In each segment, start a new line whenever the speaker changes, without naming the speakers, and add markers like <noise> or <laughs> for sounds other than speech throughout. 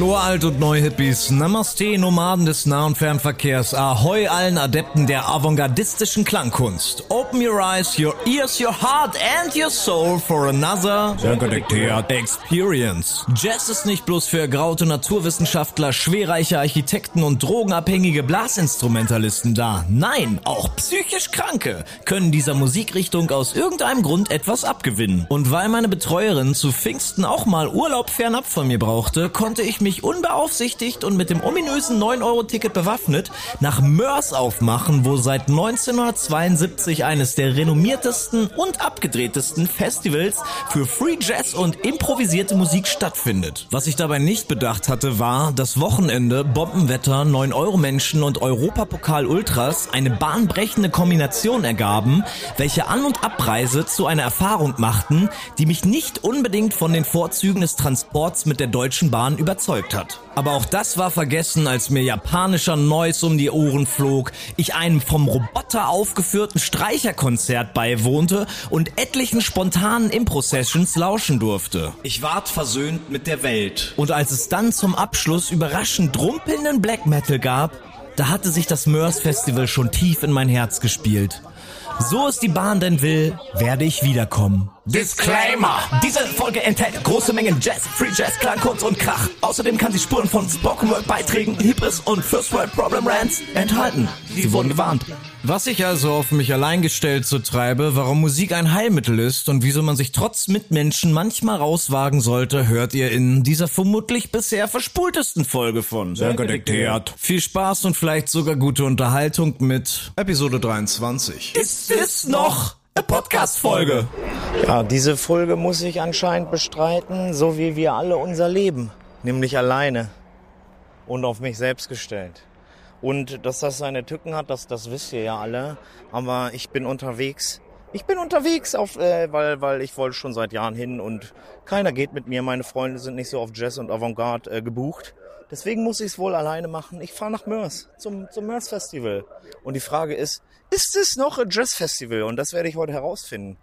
Aloha Alt- und Neu-Hippies, Namaste, Nomaden des Nah- und Fernverkehrs, Ahoi allen Adepten der avantgardistischen Klangkunst. Open your eyes, your ears, your heart and your soul for another Experience. Jazz ist nicht bloß für ergraute Naturwissenschaftler, schwerreiche Architekten und drogenabhängige Blasinstrumentalisten da. Nein, auch psychisch Kranke können dieser Musikrichtung aus irgendeinem Grund etwas abgewinnen. Und weil meine Betreuerin zu Pfingsten auch mal Urlaub fernab von mir brauchte, konnte ich mich unbeaufsichtigt und mit dem ominösen 9-Euro-Ticket bewaffnet nach Mörs aufmachen, wo seit 1972 eines der renommiertesten und abgedrehtesten Festivals für Free Jazz und improvisierte Musik stattfindet. Was ich dabei nicht bedacht hatte, war, dass Wochenende, Bombenwetter, 9-Euro-Menschen und Europapokal-Ultras eine bahnbrechende Kombination ergaben, welche An- und Abreise zu einer Erfahrung machten, die mich nicht unbedingt von den Vorzügen des Transports mit der Deutschen Bahn überzeugt hat. Aber auch das war vergessen, als mir japanischer Noise um die Ohren flog, ich einem vom Roboter aufgeführten Streicherkonzert beiwohnte und etlichen spontanen Impro-Sessions lauschen durfte. Ich ward versöhnt mit der Welt. Und als es dann zum Abschluss überraschend rumpelnden Black Metal gab, da hatte sich das Mörs Festival schon tief in mein Herz gespielt. So es die Bahn denn will, werde ich wiederkommen. Disclaimer! Diese Folge enthält große Mengen Jazz, Free Jazz, Klangkunst und Krach. Außerdem kann sie Spuren von Spoken Word Beiträgen, Hybris und First World Problem Rants enthalten. Sie wurden gewarnt. Was ich also auf mich allein gestellt so treibe, warum Musik ein Heilmittel ist und wieso man sich trotz Mitmenschen manchmal rauswagen sollte, hört ihr in dieser vermutlich bisher verspultesten Folge von Sehr gediktiert. Viel Spaß und vielleicht sogar gute Unterhaltung mit Episode 23. Ist es noch Podcast-Folge?
Ja, diese Folge muss ich anscheinend bestreiten, so wie wir alle unser Leben, nämlich alleine und auf mich selbst gestellt. Und dass das seine Tücken hat, das, das wisst ihr ja alle. Aber ich bin unterwegs. Ich bin unterwegs, auf, äh, weil, weil ich wollte schon seit Jahren hin und keiner geht mit mir. Meine Freunde sind nicht so auf Jazz und Avantgarde äh, gebucht. Deswegen muss ich es wohl alleine machen. Ich fahre nach Mörs zum, zum Mörs Festival. Und die Frage ist, ist es noch ein Jazz Festival? Und das werde ich heute herausfinden.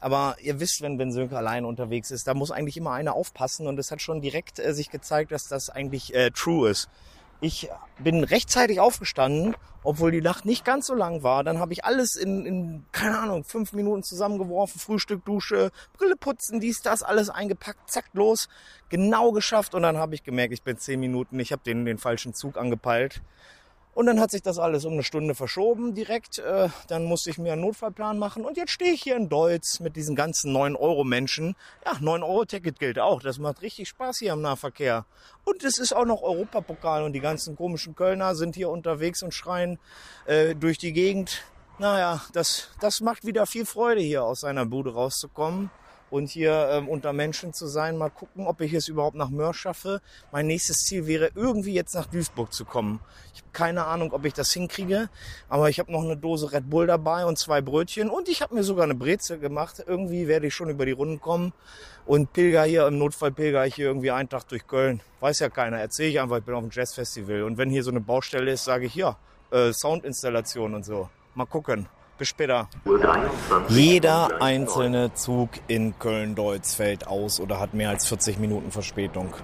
Aber ihr wisst, wenn, wenn Sönke alleine unterwegs ist, da muss eigentlich immer einer aufpassen. Und es hat schon direkt äh, sich gezeigt, dass das eigentlich äh, true ist. Ich bin rechtzeitig aufgestanden, obwohl die Nacht nicht ganz so lang war. Dann habe ich alles in, in, keine Ahnung, fünf Minuten zusammengeworfen. Frühstück, Dusche, Brille putzen, dies, das, alles eingepackt, zack, los. Genau geschafft. Und dann habe ich gemerkt, ich bin zehn Minuten, ich habe den, den falschen Zug angepeilt. Und dann hat sich das alles um eine Stunde verschoben direkt. Äh, dann musste ich mir einen Notfallplan machen. Und jetzt stehe ich hier in Deutz mit diesen ganzen 9-Euro-Menschen. Ja, 9-Euro-Ticket gilt auch. Das macht richtig Spaß hier im Nahverkehr. Und es ist auch noch Europapokal. Und die ganzen komischen Kölner sind hier unterwegs und schreien äh, durch die Gegend. Naja, das, das macht wieder viel Freude, hier aus seiner Bude rauszukommen und hier ähm, unter Menschen zu sein. Mal gucken, ob ich es überhaupt nach Mörs schaffe. Mein nächstes Ziel wäre irgendwie jetzt nach Duisburg zu kommen. Ich habe keine Ahnung, ob ich das hinkriege, aber ich habe noch eine Dose Red Bull dabei und zwei Brötchen und ich habe mir sogar eine Brezel gemacht. Irgendwie werde ich schon über die Runden kommen und pilger hier, im Notfall pilger ich hier irgendwie einen Tag durch Köln. Weiß ja keiner, erzähle ich einfach, ich bin auf dem Jazzfestival und wenn hier so eine Baustelle ist, sage ich, ja, äh, Soundinstallation und so. Mal gucken. Bis später. Jeder einzelne Zug in Köln-Deutz fällt aus oder hat mehr als 40 Minuten Verspätung.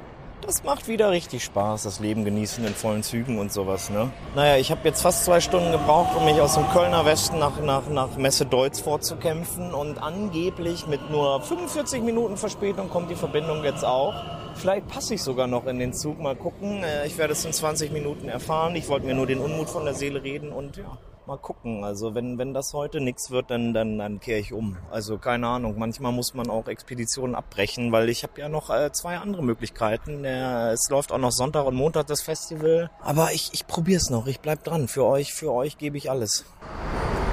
Das macht wieder richtig Spaß, das Leben genießen in vollen Zügen und sowas. Ne? Naja, ich habe jetzt fast zwei Stunden gebraucht, um mich aus dem Kölner Westen nach, nach, nach Messe Deutz vorzukämpfen. Und angeblich mit nur 45 Minuten Verspätung kommt die Verbindung jetzt auch. Vielleicht passe ich sogar noch in den Zug. Mal gucken. Äh, Ich werde es in 20 Minuten erfahren. Ich wollte mir nur den Unmut von der Seele reden und ja, mal gucken. Also wenn, wenn das heute nichts wird, dann, dann, dann kehre ich um. Also keine Ahnung. Manchmal muss man auch Expeditionen abbrechen, weil ich habe ja noch äh, zwei andere Möglichkeiten. Äh, es läuft auch noch Sonntag und Montag das Festival. Aber ich, ich probiere es noch. Ich bleib dran. Für euch, für euch gebe ich alles.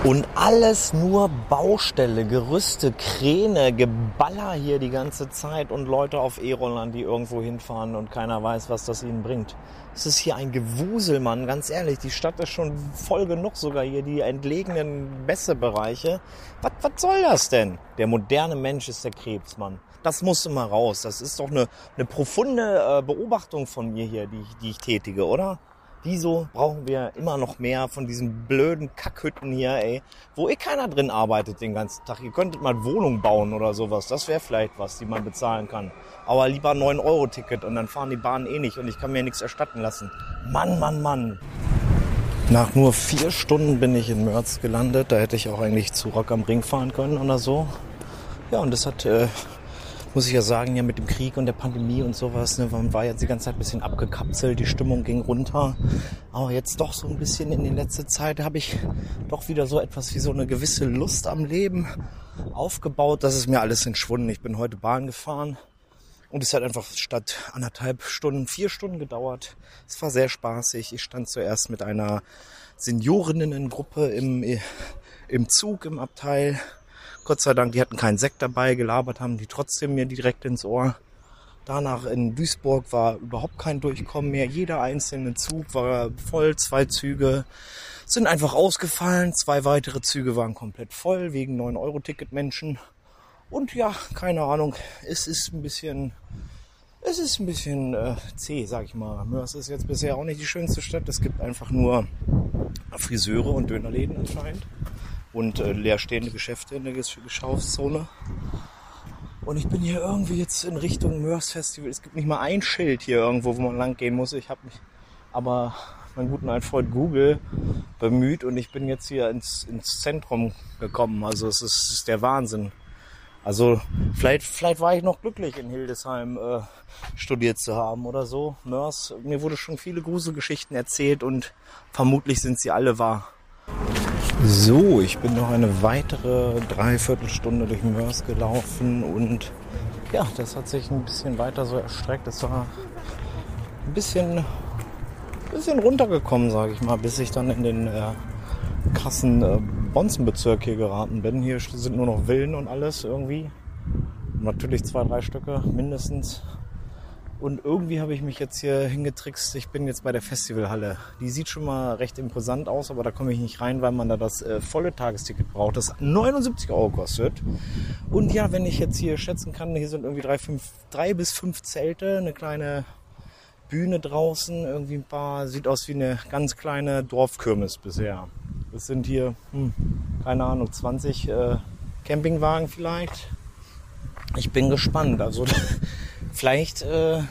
Und alles nur Baustelle, Gerüste, Kräne, Geballer hier die ganze Zeit und Leute auf E-Rollern, die irgendwo hinfahren und keiner weiß, was das ihnen bringt. Es ist hier ein Gewusel, Mann, ganz ehrlich. Die Stadt ist schon voll genug, sogar hier die entlegenen Messebereiche. Was, was soll das denn? Der moderne Mensch ist der Krebs, Mann. Das muss immer raus. Das ist doch eine, eine profunde äh, Beobachtung von mir hier, die die ich tätige, oder? Wieso brauchen wir immer noch mehr von diesen blöden Kackhütten hier, ey, wo eh keiner drin arbeitet den ganzen Tag? Ihr könntet mal Wohnungen bauen oder sowas. Das wäre vielleicht was, die man bezahlen kann. Aber lieber 9-Euro-Ticket und dann fahren die Bahnen eh nicht und ich kann mir nichts erstatten lassen. Mann, Mann, Mann. Nach nur vier Stunden bin ich in Mörz gelandet. Da hätte ich auch eigentlich zu Rock am Ring fahren können oder so. Ja, und das hat äh, muss ich ja sagen, ja mit dem Krieg und der Pandemie und sowas, ne, man war jetzt die ganze Zeit ein bisschen abgekapselt, die Stimmung ging runter. Aber jetzt doch so ein bisschen in die letzte Zeit habe ich doch wieder so etwas wie so eine gewisse Lust am Leben aufgebaut. Das ist mir alles entschwunden. Ich bin heute Bahn gefahren und es hat einfach statt anderthalb Stunden vier Stunden gedauert. Es war sehr spaßig. Ich stand zuerst mit einer Seniorinnengruppe im, im Zug im Abteil Gott sei Dank, die hatten keinen Sekt dabei, gelabert haben die trotzdem mir direkt ins Ohr. Danach in Duisburg war überhaupt kein Durchkommen mehr. Jeder einzelne Zug war voll. Zwei Züge sind einfach ausgefallen. Zwei weitere Züge waren komplett voll wegen 9-Euro-Ticket-Menschen. Und ja, keine Ahnung, es ist ein bisschen, es ist ein bisschen äh, zäh, sag ich mal. Mörs ist jetzt bisher auch nicht die schönste Stadt. Es gibt einfach nur Friseure und Dönerläden anscheinend und äh, leerstehende Geschäfte in der Geschäftszone. Und ich bin hier irgendwie jetzt in Richtung Mörs Festival. Es gibt nicht mal ein Schild hier irgendwo, wo man lang gehen muss. Ich habe mich aber meinen guten alten Freund Google bemüht und ich bin jetzt hier ins, ins Zentrum gekommen. Also es ist, es ist der Wahnsinn. Also vielleicht, vielleicht war ich noch glücklich in Hildesheim äh, studiert zu haben oder so. Mörs, mir wurde schon viele Gruselgeschichten erzählt und vermutlich sind sie alle wahr. So, ich bin noch eine weitere Dreiviertelstunde durch Mörs gelaufen und ja, das hat sich ein bisschen weiter so erstreckt. Es war ein bisschen, bisschen runtergekommen, sage ich mal, bis ich dann in den äh, krassen äh, Bonzenbezirk hier geraten bin. Hier sind nur noch Villen und alles irgendwie. Natürlich zwei, drei Stücke mindestens. Und irgendwie habe ich mich jetzt hier hingetrickst. Ich bin jetzt bei der Festivalhalle. Die sieht schon mal recht imposant aus, aber da komme ich nicht rein, weil man da das äh, volle Tagesticket braucht, das 79 Euro kostet. Und ja, wenn ich jetzt hier schätzen kann, hier sind irgendwie drei, fünf, drei bis fünf Zelte, eine kleine Bühne draußen, irgendwie ein paar, sieht aus wie eine ganz kleine Dorfkirmes bisher. Es sind hier, hm, keine Ahnung, 20 äh, Campingwagen vielleicht. Ich bin gespannt. Also <laughs> Vielleicht äh,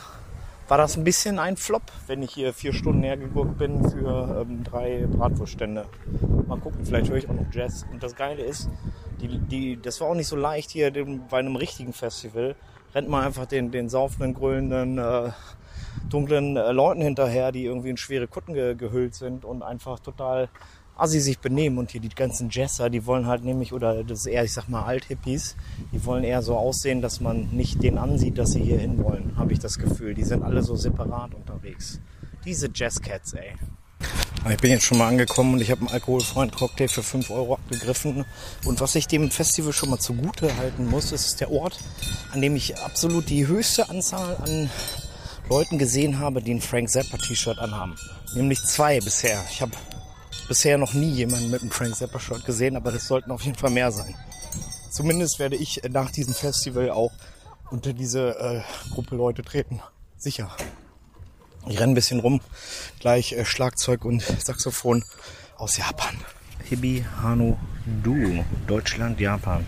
war das ein bisschen ein Flop, wenn ich hier vier Stunden hergeguckt bin für ähm, drei Bratwurststände. Mal gucken, vielleicht höre ich auch noch Jazz. Und das Geile ist, die, die, das war auch nicht so leicht hier dem, bei einem richtigen Festival. Rennt man einfach den, den saufenden, grölenden, äh, dunklen äh, Leuten hinterher, die irgendwie in schwere Kutten ge gehüllt sind und einfach total assi sich benehmen und hier die ganzen Jesser, die wollen halt nämlich, oder das ist eher, ich sag mal, Althippies, die wollen eher so aussehen, dass man nicht den ansieht, dass sie hier hin wollen, habe ich das Gefühl. Die sind alle so separat unterwegs. Diese Jazzcats, ey. Ich bin jetzt schon mal angekommen und ich habe einen alkoholfreien Cocktail für 5 Euro abgegriffen. Und was ich dem Festival schon mal zugute halten muss, ist der Ort, an dem ich absolut die höchste Anzahl an Leuten gesehen habe, die ein Frank Zappa T-Shirt anhaben. Nämlich zwei bisher. Ich habe bisher noch nie jemanden mit einem Frank Zappa Shirt gesehen, aber das sollten auf jeden Fall mehr sein. Zumindest werde ich nach diesem Festival auch unter diese äh, Gruppe Leute treten. Sicher. Ich renne ein bisschen rum. Gleich äh, Schlagzeug und Saxophon aus Japan. Hibi Hano Du, Deutschland, Japan.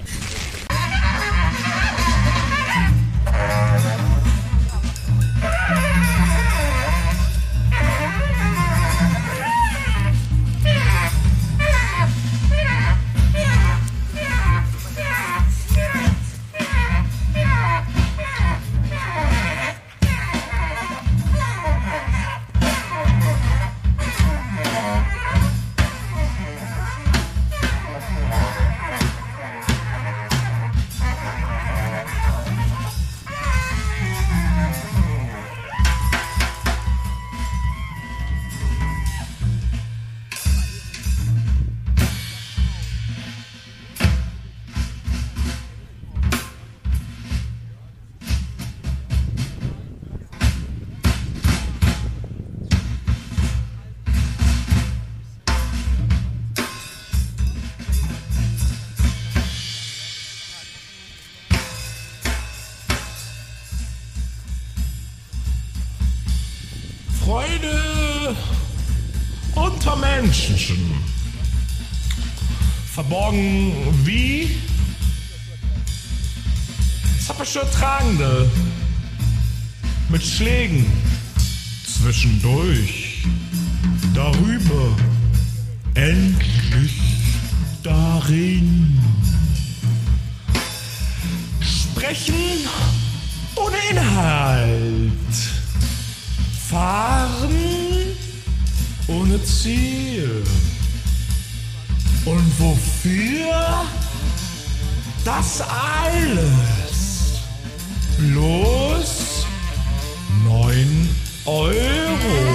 Mit Schlägen zwischendurch, darüber, endlich darin. Sprechen ohne Inhalt, fahren ohne Ziel. Und wofür? Das alles. Los 9 Euro.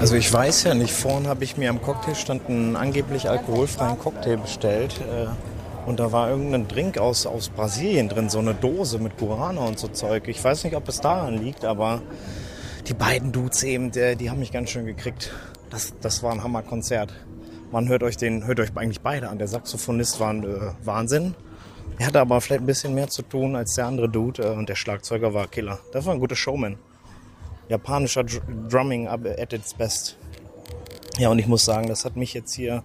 Also ich weiß ja nicht, vorhin habe ich mir am Cocktailstand einen angeblich alkoholfreien Cocktail bestellt. Äh, und da war irgendein Drink aus, aus Brasilien drin, so eine Dose mit Guarana und so Zeug. Ich weiß nicht, ob es daran liegt, aber die beiden Dudes eben, die, die haben mich ganz schön gekriegt. Das, das war ein Hammerkonzert. Man hört euch den, hört euch eigentlich beide an. Der Saxophonist war ein äh, Wahnsinn. Er hatte aber vielleicht ein bisschen mehr zu tun als der andere Dude äh, und der Schlagzeuger war Killer. Das war ein guter Showman japanischer Dr Drumming at its best. Ja, und ich muss sagen, das hat mich jetzt hier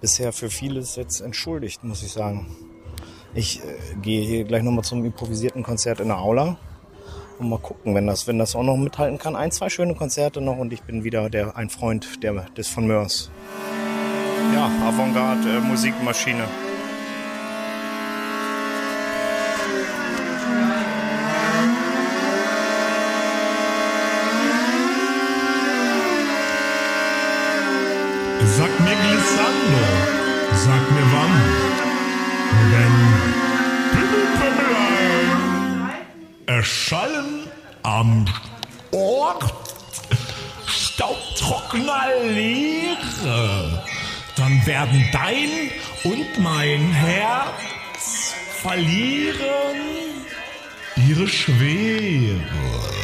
bisher für vieles jetzt entschuldigt, muss ich sagen. Ich äh, gehe hier gleich nochmal zum improvisierten Konzert in der Aula und mal gucken, wenn das, wenn das auch noch mithalten kann. Ein, zwei schöne Konzerte noch und ich bin wieder der, ein Freund der, des von Mörs. Ja, Avantgarde, äh, Musikmaschine.
Sag mir Glissando, sag mir wann. Denn Pimmelpömmelein erschallen am Ort staubtrockener Leere. Dann werden dein und mein Herz verlieren ihre Schwere.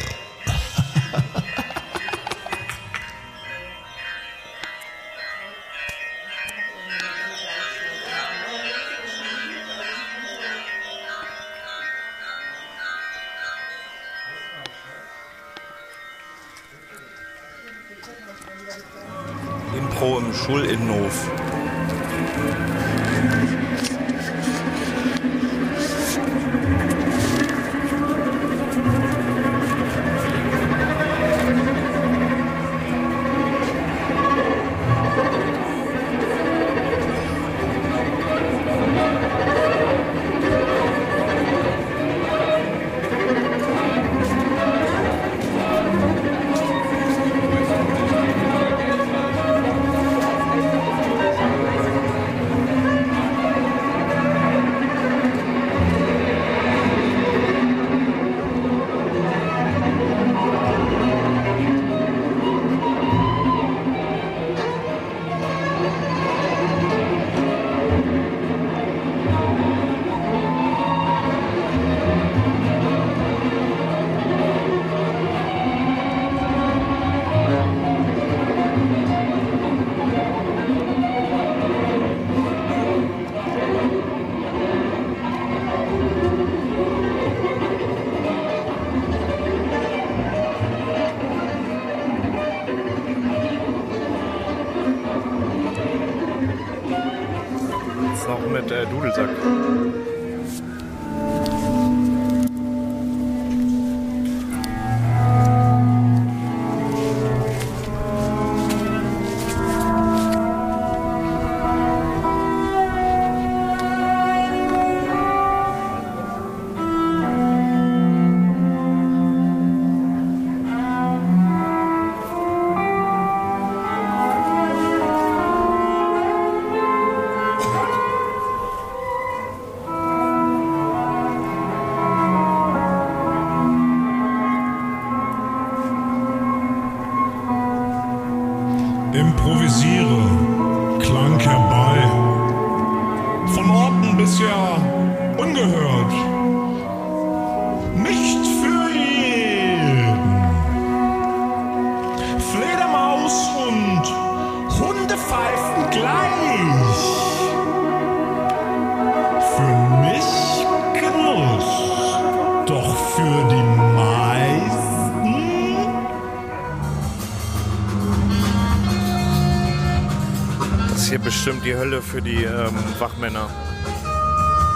Die
Hölle für die ähm, Wachmänner.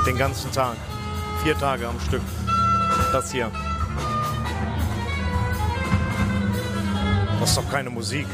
Den ganzen Tag. Vier Tage am Stück. Das hier. Das ist doch keine Musik.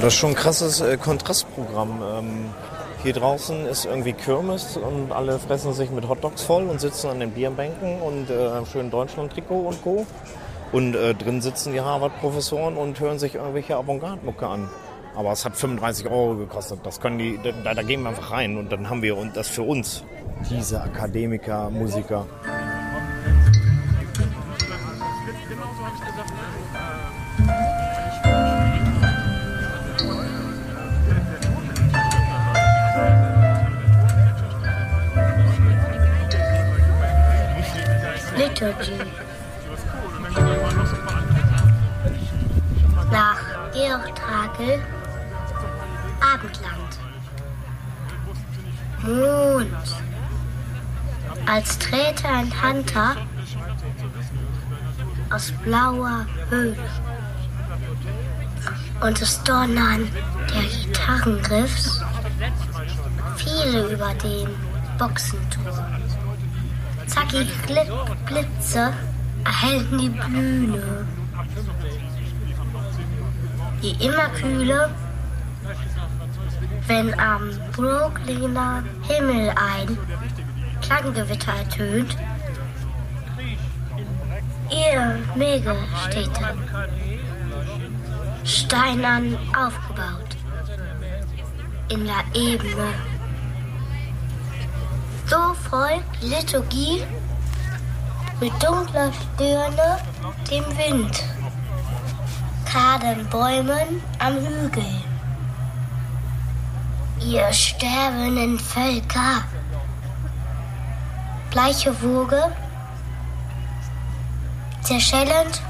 Das ist schon ein krasses äh, Kontrastprogramm. Ähm, hier draußen ist irgendwie Kirmes und alle fressen sich mit Hotdogs voll und sitzen an den Bierbänken und äh, haben schön Deutschland-Trikot und Co. Und äh, drin sitzen die Harvard-Professoren und hören sich irgendwelche Avantgarde-Mucke an. Aber es hat 35 Euro gekostet. Das können die, da, da gehen wir einfach rein und dann haben wir das für uns. Diese Akademiker, Musiker.
Liturgy. Nach Georg Trakl, Abendland. Mond. Als Träte ein Hunter aus blauer Höhle. Und das Donnern der Gitarrengriffs fiele über den Boxenturm. Glit Blitze erhellten die Bühne. Die immer kühle, wenn am Brooklyner Himmel ein Klanggewitter ertönt, ihr Megastädte steinern aufgebaut in der Ebene. So folgt Liturgie mit dunkler Stirne dem Wind, kaden Bäumen am Hügel. Ihr sterbenden Völker, bleiche Woge, zerschellend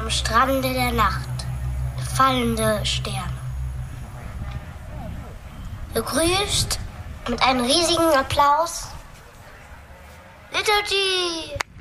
am Strande der Nacht, fallende Sterne. Begrüßt mit einem riesigen Applaus Liturgy!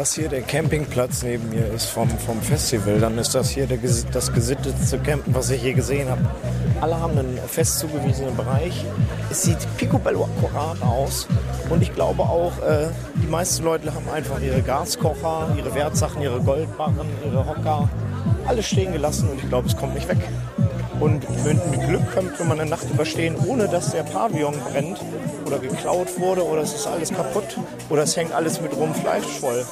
Das hier der Campingplatz neben mir ist vom, vom Festival, dann ist das hier der, das gesittetste Campen, was ich je gesehen habe. Alle haben einen fest zugewiesenen Bereich. Es sieht picobello akkurat aus. Und ich glaube auch, äh, die meisten Leute haben einfach ihre Gaskocher, ihre Wertsachen, ihre Goldbarren, ihre Hocker, alles stehen gelassen und ich glaube, es kommt nicht weg. Und mit Glück könnte man eine Nacht überstehen, ohne dass der Pavillon brennt oder geklaut wurde oder es ist alles kaputt oder es hängt alles mit rohem Fleisch voll.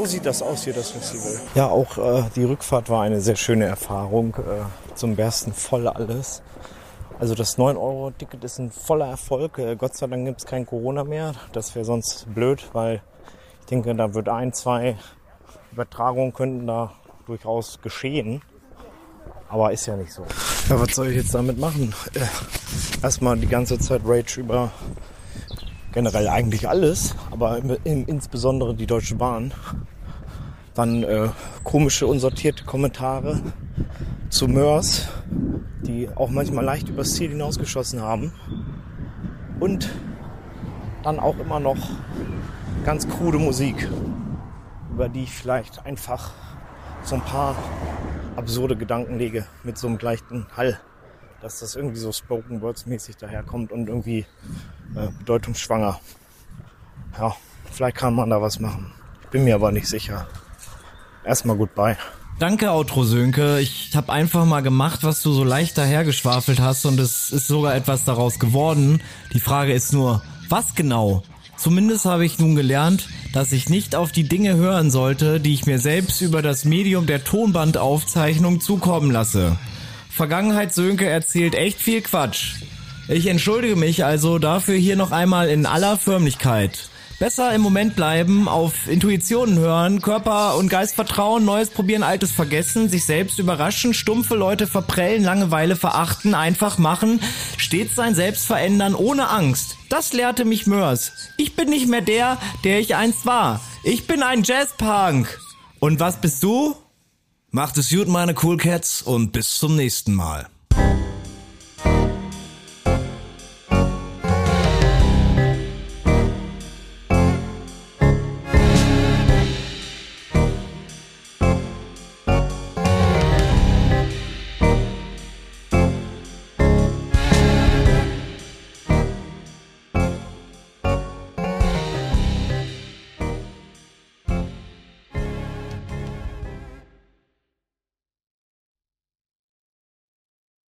So sieht das aus hier, das Festival. Ja, auch äh, die Rückfahrt war eine sehr schöne Erfahrung. Äh, zum Bersten voll alles. Also das 9-Euro-Ticket ist ein voller Erfolg. Äh, Gott sei Dank gibt es kein Corona mehr. Das wäre sonst blöd, weil ich denke, da wird ein, zwei Übertragungen könnten da durchaus geschehen. Aber ist ja nicht so. Ja, was soll ich jetzt damit machen? Äh, erstmal die ganze Zeit Rage über generell eigentlich alles, aber im, im, insbesondere die Deutsche Bahn. Dann äh, komische, unsortierte Kommentare zu Mörs, die auch manchmal leicht übers Ziel hinausgeschossen haben. Und dann auch immer noch ganz krude Musik, über die ich vielleicht einfach so ein paar absurde Gedanken lege mit so einem leichten Hall, dass das irgendwie so Spoken Words mäßig daherkommt und irgendwie äh, bedeutungsschwanger. Ja, vielleicht kann man da was machen. Ich bin mir aber nicht sicher. Erstmal goodbye.
Danke, Outro Sönke. Ich habe einfach mal gemacht, was du so leicht dahergeschwafelt hast und es ist sogar etwas daraus geworden. Die Frage ist nur, was genau? Zumindest habe ich nun gelernt, dass ich nicht auf die Dinge hören sollte, die ich mir selbst über das Medium der Tonbandaufzeichnung zukommen lasse. Vergangenheit Sönke erzählt echt viel Quatsch. Ich entschuldige mich also dafür hier noch einmal in aller Förmlichkeit. Besser im Moment bleiben, auf Intuitionen hören, Körper und Geist vertrauen, Neues probieren, Altes vergessen, sich selbst überraschen, stumpfe Leute verprellen, Langeweile verachten, einfach machen, stets sein Selbst verändern, ohne Angst. Das lehrte mich Mörs. Ich bin nicht mehr der, der ich einst war. Ich bin ein Jazzpunk. Und was bist du? Macht es gut, meine Cool Cats, und bis zum nächsten Mal.